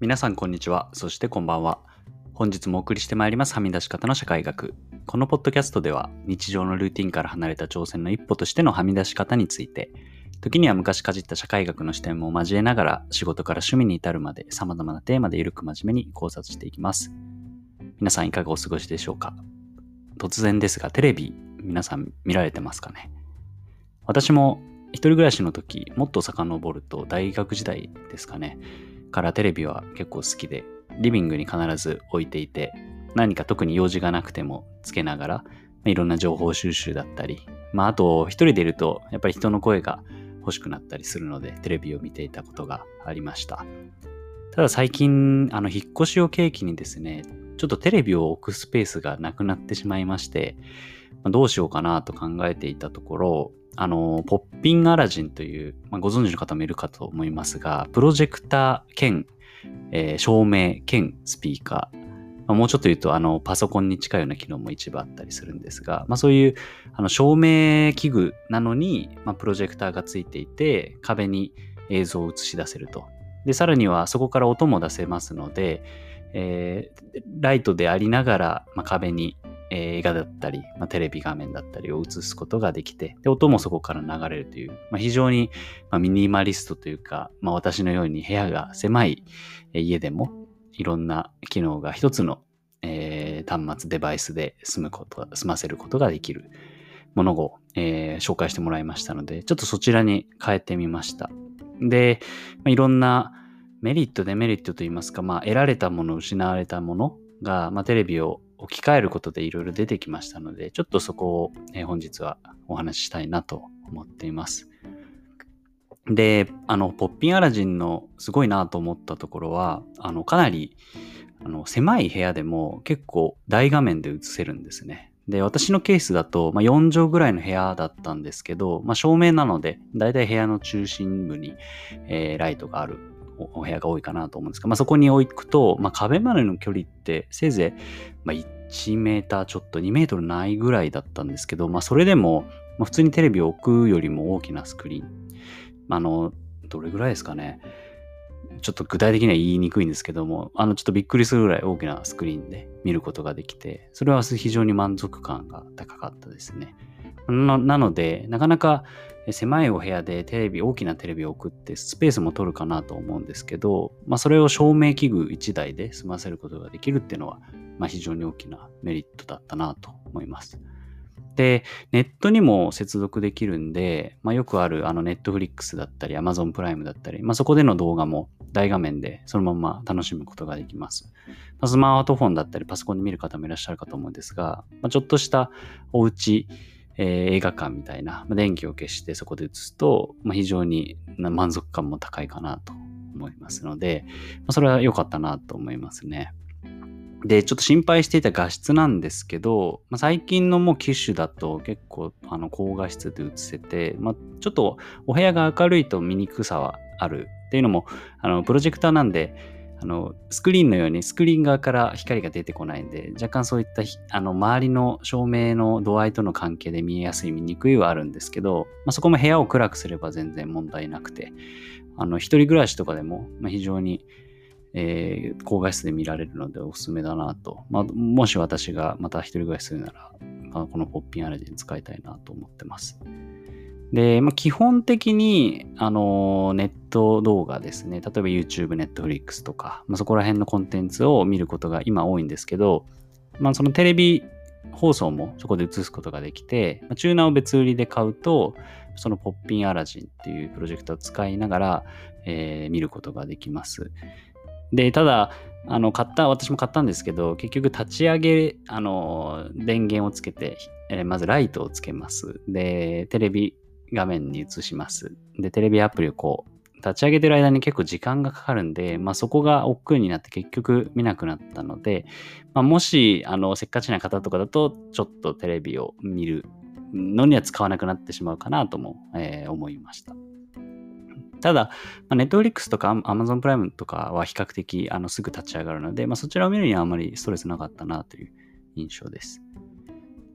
皆さんこんにちは。そしてこんばんは。本日もお送りしてまいりますはみ出し方の社会学。このポッドキャストでは日常のルーティンから離れた挑戦の一歩としてのはみ出し方について、時には昔かじった社会学の視点も交えながら仕事から趣味に至るまで様々なテーマでゆるく真面目に考察していきます。皆さんいかがお過ごしでしょうか突然ですがテレビ皆さん見られてますかね私も一人暮らしの時もっと遡ると大学時代ですかねからテレビは結構好きで、リビングに必ず置いていて、何か特に用事がなくてもつけながら、いろんな情報収集だったり、まああと一人でいるとやっぱり人の声が欲しくなったりするのでテレビを見ていたことがありました。ただ最近、あの引っ越しを契機にですね、ちょっとテレビを置くスペースがなくなってしまいまして、どうしようかなと考えていたところ、あの、ポッピンアラジンという、まあ、ご存知の方もいるかと思いますが、プロジェクター兼、えー、照明兼スピーカー、まあ、もうちょっと言うと、あの、パソコンに近いような機能も一部あったりするんですが、まあ、そういう、あの、照明器具なのに、まあ、プロジェクターがついていて、壁に映像を映し出せると。で、さらにはそこから音も出せますので、えー、ライトでありながら、まあ、壁に映画だったり、まあ、テレビ画面だったりを映すことができて、で音もそこから流れるという、まあ、非常に、まあ、ミニマリストというか、まあ、私のように部屋が狭い家でも、いろんな機能が一つの、えー、端末デバイスで済むこと、済ませることができるものを、えー、紹介してもらいましたので、ちょっとそちらに変えてみました。で、まあ、いろんなメリット、デメリットといいますか、まあ、得られたもの、失われたものが、まあ、テレビを置き換えることでいろいろ出てきましたので、ちょっとそこを、え本日はお話ししたいなと思っています。で、あの、ポッピンアラジンのすごいなと思ったところは、あの、かなり、あの、狭い部屋でも結構大画面で映せるんですね。で、私のケースだと、まあ、4畳ぐらいの部屋だったんですけど、まあ、照明なので、だいたい部屋の中心部に、えー、ライトがあるお部屋が多いかなと思うんですが、まあ、そこに置くと、まあ、壁までの距離ってせいぜい、まあ、1メーターちょっと2メートルないぐらいだったんですけど、まあ、それでも、まあ、普通にテレビを置くよりも大きなスクリーン、あの、どれぐらいですかね。ちょっと具体的には言いにくいんですけども、あの、ちょっとびっくりするぐらい大きなスクリーンで見ることができて、それは非常に満足感が高かったですね。なので、なかなか狭いお部屋でテレビ、大きなテレビを置くってスペースも取るかなと思うんですけど、まあ、それを照明器具1台で済ませることができるっていうのは、まあ、非常に大きなメリットだったなと思います。で、ネットにも接続できるんで、まあ、よくあるあのネットフリックスだったり、アマゾンプライムだったり、まあ、そこでの動画も大画面でそのまま楽しむことができます。まあ、スマートフォンだったり、パソコンで見る方もいらっしゃるかと思うんですが、まあ、ちょっとしたお家、えー、映画館みたいな、まあ、電気を消してそこで映すと、まあ、非常に満足感も高いかなと思いますので、まあ、それは良かったなと思いますね。で、ちょっと心配していた画質なんですけど、まあ、最近のもう機種だと結構あの高画質で映せて、まあ、ちょっとお部屋が明るいと見にくさはあるっていうのも、あのプロジェクターなんで、あの、スクリーンのようにスクリーン側から光が出てこないんで、若干そういったあの周りの照明の度合いとの関係で見えやすい、見にくいはあるんですけど、まあ、そこも部屋を暗くすれば全然問題なくて、あの、一人暮らしとかでも、まあ、非常に、えー、高画質で見られるのでおすすめだなと。まあ、もし私がまた一人暮らしするなら、まあ、このポッピンアレジン使いたいなと思ってます。で、まあ、基本的に、あの、ネット動画ですね。例えば YouTube、Netflix とか、まあ、そこら辺のコンテンツを見ることが今多いんですけど、まあ、そのテレビ放送もそこで映すことができて、まあ、チューナーを別売りで買うと、そのポッピンアラジンっていうプロジェクトを使いながら、えー、見ることができます。で、ただ、あの、買った、私も買ったんですけど、結局立ち上げ、あの、電源をつけて、えー、まずライトをつけます。で、テレビ画面に移します。で、テレビアプリをこう、立ち上げてる間に結構時間がかかるんで、まあそこが億劫になって結局見なくなったので、まあ、もし、あの、せっかちな方とかだと、ちょっとテレビを見るのには使わなくなってしまうかなとも、えー、思いました。ただ、まあ、Netflix とか Amazon プライムとかは比較的あのすぐ立ち上がるので、まあ、そちらを見るにはあまりストレスなかったなという印象です。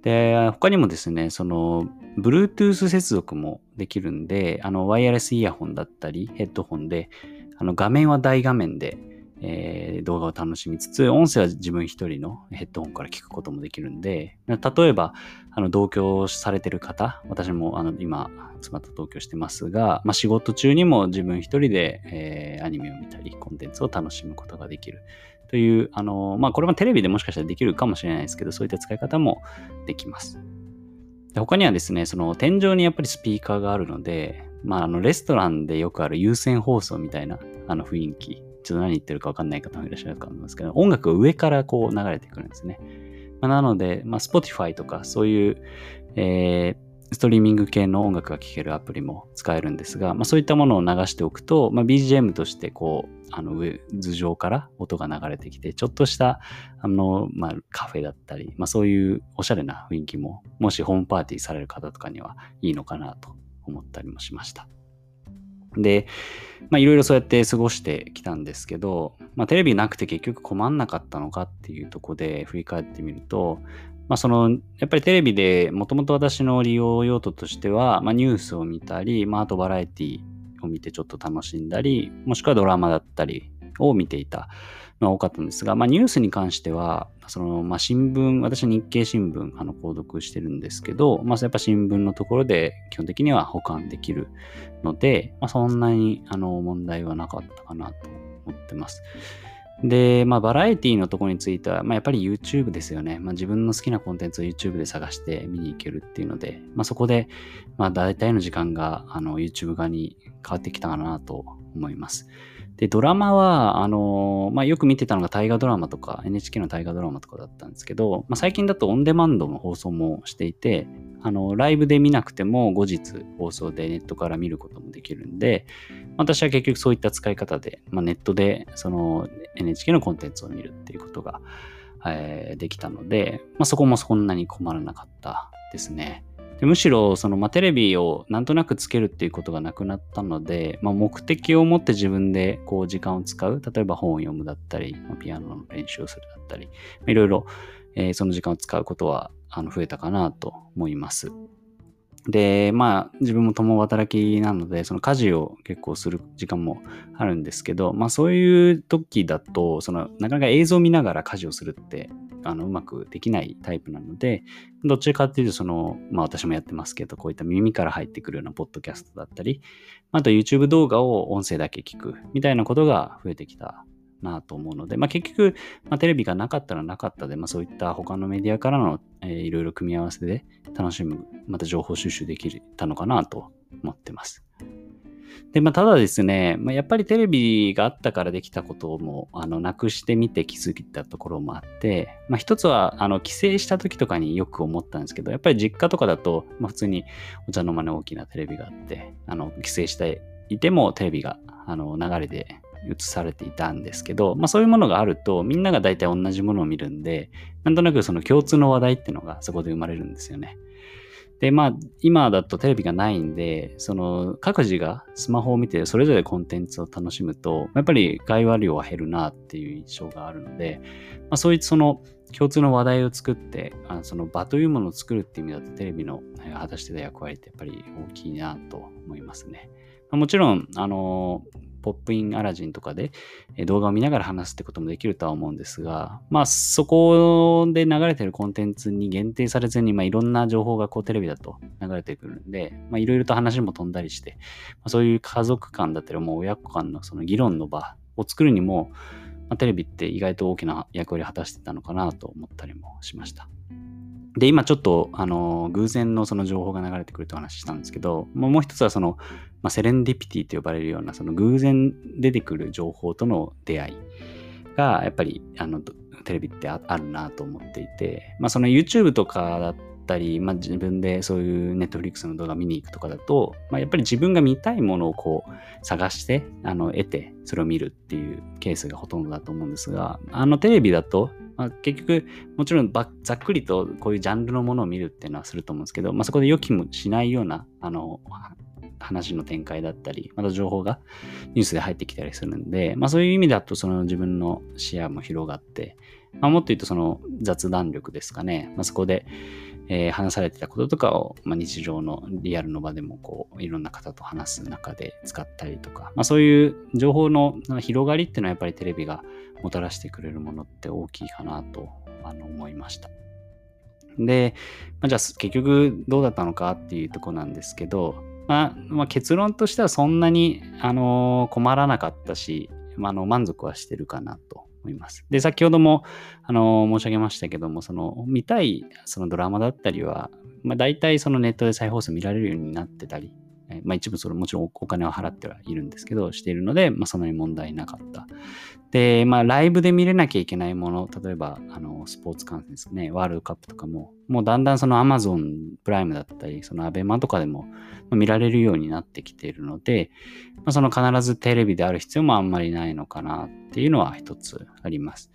で、他にもですね、その、Bluetooth 接続もできるんで、あの、ワイヤレスイヤホンだったり、ヘッドホンで、あの、画面は大画面で、えー、動画を楽しみつつ、音声は自分一人のヘッドホンから聞くこともできるんで、例えば、あの、同居されてる方、私もあの今、妻と同居してますが、まあ、仕事中にも自分一人で、えー、アニメを見たり、コンテンツを楽しむことができる。という、あの、まあ、これもテレビでもしかしたらできるかもしれないですけど、そういった使い方もできます。で他にはですね、その天井にやっぱりスピーカーがあるので、まあ、あの、レストランでよくある有線放送みたいな、あの雰囲気ちょっと何言ってるかわかんない方もいらっしゃるかと思いますけど、音楽が上からこう流れてくるんですね。まあ、なので、まあ、Spotify とかそういう、えー、ストリーミング系の音楽が聴けるアプリも使えるんですが、まあ、そういったものを流しておくと、まあ、BGM としてこう、あの上、頭上から音が流れてきて、ちょっとした、あの、まあ、カフェだったり、まあ、そういうおしゃれな雰囲気も、もしホームパーティーされる方とかにはいいのかなと思ったりもしました。で、まあいろいろそうやって過ごしてきたんですけど、まあテレビなくて結局困んなかったのかっていうとこで振り返ってみると、まあその、やっぱりテレビでもともと私の利用用途としては、まあニュースを見たり、まああとバラエティを見てちょっと楽しんだり、もしくはドラマだったりを見ていたのが多かったんですが、まあニュースに関しては、その、まあ、新聞、私は日経新聞、あの、購読してるんですけど、まあ、やっぱ新聞のところで基本的には保管できるので、まあ、そんなに、あの、問題はなかったかなと思ってます。で、まあ、バラエティのところについては、まあ、やっぱり YouTube ですよね。まあ、自分の好きなコンテンツを YouTube で探して見に行けるっていうので、まあ、そこで、まあ、大体の時間が、あの、YouTube 側に変わってきたかなと思います。で、ドラマは、あのまあ、よく見てたのが大河ドラマとか、NHK の大河ドラマとかだったんですけど、まあ、最近だとオンデマンドの放送もしていて、あの、ライブで見なくても後日放送でネットから見ることもできるんで、私は結局そういった使い方で、まあ、ネットでその NHK のコンテンツを見るっていうことが、えー、できたので、まあ、そこもそんなに困らなかったですね。でむしろその、まあ、テレビをなんとなくつけるっていうことがなくなったので、まあ、目的を持って自分でこう時間を使う例えば本を読むだったり、まあ、ピアノの練習をするだったり、まあ、いろいろ、えー、その時間を使うことはあの増えたかなと思います。で、まあ、自分も共働きなので、その家事を結構する時間もあるんですけど、まあそういう時だと、その、なかなか映像を見ながら家事をするって、あの、うまくできないタイプなので、どっちかっていうと、その、まあ私もやってますけど、こういった耳から入ってくるようなポッドキャストだったり、あと YouTube 動画を音声だけ聞くみたいなことが増えてきたなと思うので、まあ、結局、まあ、テレビがなかったらなかったで、まあ、そういった他のメディアからの、えー、いろいろ組み合わせで楽しむ、また情報収集できたのかなと思ってます。で、まあ、ただですね、まあ、やっぱりテレビがあったからできたことも、あの、なくしてみて気づいたところもあって、まあ、一つは、あの、帰省した時とかによく思ったんですけど、やっぱり実家とかだと、まあ、普通にお茶の間に大きなテレビがあって、あの、帰省していてもテレビが、あの、流れで映されていたんですけど、まあそういうものがあるとみんなが大体同じものを見るんで、なんとなくその共通の話題っていうのがそこで生まれるんですよね。で、まあ今だとテレビがないんで、その各自がスマホを見てそれぞれコンテンツを楽しむと、やっぱり会話量は減るなっていう印象があるので、まあそういったその共通の話題を作って、あその場というものを作るっていう意味だとテレビの果たしてた役割ってやっぱり大きいなと思いますね。もちろん、あの、ポップインアラジンとかで動画を見ながら話すってこともできるとは思うんですが、まあそこで流れてるコンテンツに限定されずに、まあいろんな情報がこうテレビだと流れてくるんで、まあいろいろと話も飛んだりして、まあ、そういう家族間だったり、もう親子間のその議論の場を作るにも、まあ、テレビって意外と大きな役割を果たしてたのかなと思ったりもしました。で、今ちょっと、あの、偶然のその情報が流れてくるって話したんですけど、もう一つはその、まあ、セレンディピティと呼ばれるような、その偶然出てくる情報との出会いが、やっぱり、あの、テレビってあるなと思っていて、まあ、その YouTube とかだったり、まあ、自分でそういう Netflix の動画見に行くとかだと、まあ、やっぱり自分が見たいものをこう探してあの得てそれを見るっていうケースがほとんどだと思うんですがあのテレビだとまあ、結局、もちろんざっくりとこういうジャンルのものを見るっていうのはすると思うんですけど、まあ、そこで予期もしないような、あの、話の展開だったり、また情報がニュースで入ってきたりするんで、まあそういう意味だとその自分の視野も広がって、まあ、もっと言うとその雑談力ですかね。まあ、そこで、えー、話されてたこととかを、まあ、日常のリアルの場でもこういろんな方と話す中で使ったりとか、まあ、そういう情報の広がりっていうのはやっぱりテレビがもたらしてくれるものって大きいかなとあの思いました。で、まあ、じゃあ結局どうだったのかっていうとこなんですけど、まあ、まあ、結論としてはそんなに、あのー、困らなかったし、まあ、あの満足はしてるかなと思います。で、先ほども、あの、申し上げましたけども、その見たいそのドラマだったりは、まあ、大体そのネットで再放送見られるようになってたり、まあ、一部それもちろんお金を払ってはいるんですけど、しているので、まあ、そんなに問題なかった。で、まあ、ライブで見れなきゃいけないもの、例えば、あの、スポーツ観戦ですね、ワールドカップとかも、もうだんだんその Amazon プライムだったり、その ABEMA とかでも見られるようになってきているので、まあ、その必ずテレビである必要もあんまりないのかなっていうのは一つあります。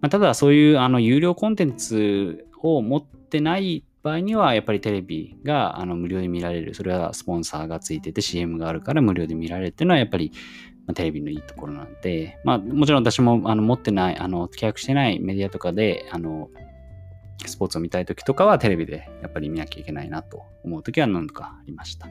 まあ、ただ、そういうあの有料コンテンツを持ってない場合には、やっぱりテレビがあの無料で見られる。それはスポンサーがついてて CM があるから無料で見られるっていうのは、やっぱり、ま、テレビのいいところなんで、まあ、もちろん私もあの持ってない、あの契約してないメディアとかで、あの、スポーツを見たい時とかはテレビでやっぱり見なきゃいけないなと思う時は何度かありました。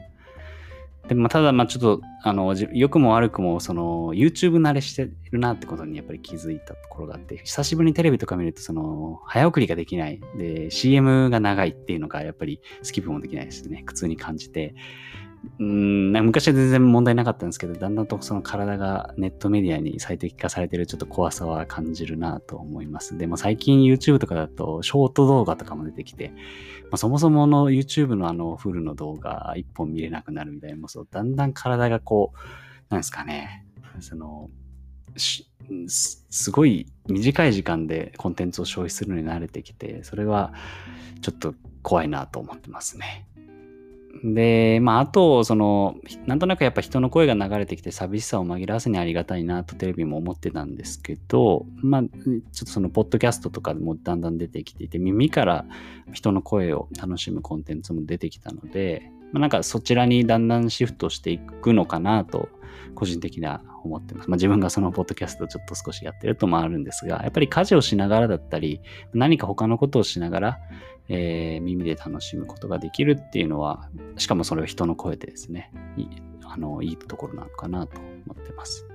でもただ、まあちょっと、あの、良くも悪くも、その、YouTube 慣れしてるなってことにやっぱり気づいたところがあって、久しぶりにテレビとか見ると、その、早送りができない。で、CM が長いっていうのが、やっぱりスキップもできないですね。苦痛に感じて。うん昔は全然問題なかったんですけど、だんだんとその体がネットメディアに最適化されてるちょっと怖さは感じるなと思います。でも最近 YouTube とかだとショート動画とかも出てきて、まあ、そもそもの YouTube のあのフルの動画一本見れなくなるみたいな、そうだんだん体がこう、なんですかね、その、すごい短い時間でコンテンツを消費するのに慣れてきて、それはちょっと怖いなと思ってますね。で、まあ、あと、その、なんとなくやっぱ人の声が流れてきて寂しさを紛らわせにありがたいなとテレビも思ってたんですけど、まあ、ちょっとその、ポッドキャストとかでもだんだん出てきていて、耳から人の声を楽しむコンテンツも出てきたので、まあ、なんかそちらにだんだんシフトしていくのかなと、個人的には思ってます。まあ、自分がそのポッドキャストをちょっと少しやってるともあるんですが、やっぱり家事をしながらだったり、何か他のことをしながら、えー、耳で楽しむことができるっていうのは、しかもそれを人の声でですね、いいあのいいところなのかなと思ってます。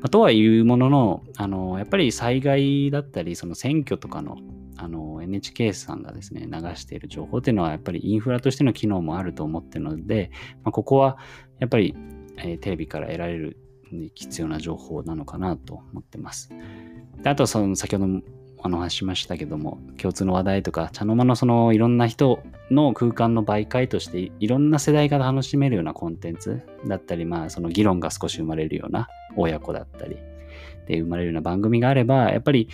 まあ、とはいうものの、あのやっぱり災害だったり、その選挙とかのあの NHK さんがですね、流している情報っていうのは、やっぱりインフラとしての機能もあると思ってるので、まあ、ここはやっぱり、えー、テレビから得られる必要な情報なのかなと思ってます。であとその先ほどお話しましたけども、共通の話題とか、茶の間のそのいろんな人の空間の媒介として、いろんな世代が楽しめるようなコンテンツだったり、まあその議論が少し生まれるような親子だったり、で生まれるような番組があれば、やっぱり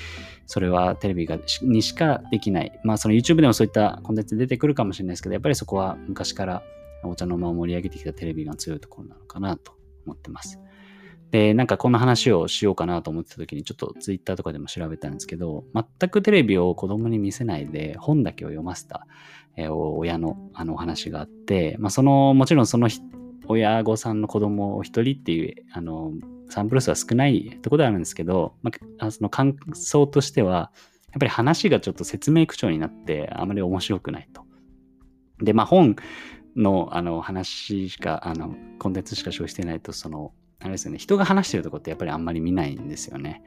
それはテレビがにしかできない。まあその YouTube でもそういったコンテンツ出てくるかもしれないですけど、やっぱりそこは昔からお茶の間を盛り上げてきたテレビが強いところなのかなと思ってます。で、なんかこんな話をしようかなと思ってた時にちょっとツイッターとかでも調べたんですけど、全くテレビを子供に見せないで本だけを読ませた、えー、親のあのお話があって、まあ、その、もちろんその親御さんの子供を一人っていう、あの、サンプル数は少ないところであるんですけど、まあ、その感想としては、やっぱり話がちょっと説明口調になってあまり面白くないと。で、まあ本のあの話しか、あの、コンテンツしか消費してないと、その、あれですよね、人が話してるとこってやっぱりあんまり見ないんですよね。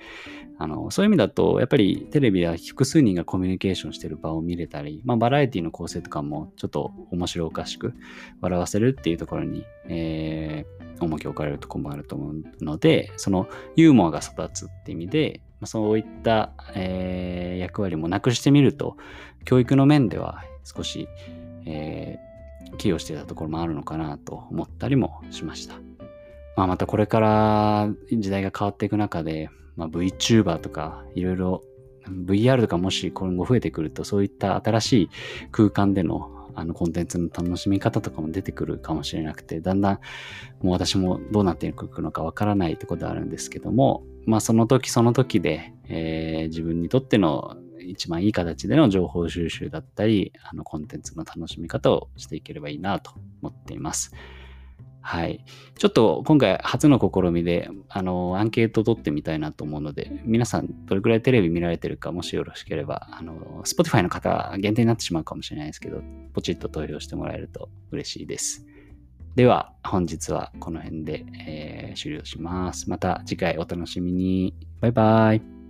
あのそういう意味だと、やっぱりテレビは複数人がコミュニケーションしてる場を見れたり、まあ、バラエティの構成とかもちょっと面白おかしく笑わせるっていうところに、えー、重きを置かれるとこもあると思うので、そのユーモアが育つって意味で、そういった、えー、役割もなくしてみると、教育の面では少し、えー、寄与してたところもあるのかなと思ったりもしました。まあ、またこれから時代が変わっていく中で、まあ、VTuber とかいろいろ VR とかもし今後増えてくるとそういった新しい空間でのあのコンテンツの楽しみ方とかも出てくるかもしれなくてだんだんもう私もどうなっていくのかわからないところであるんですけどもまあその時その時で、えー、自分にとっての一番いい形での情報収集だったりあのコンテンツの楽しみ方をしていければいいなと思っています。はい。ちょっと今回初の試みで、あの、アンケート取ってみたいなと思うので、皆さんどれくらいテレビ見られてるか、もしよろしければ、あの、Spotify の方限定になってしまうかもしれないですけど、ポチッと投票してもらえると嬉しいです。では、本日はこの辺で、えー、終了します。また次回お楽しみに。バイバイ。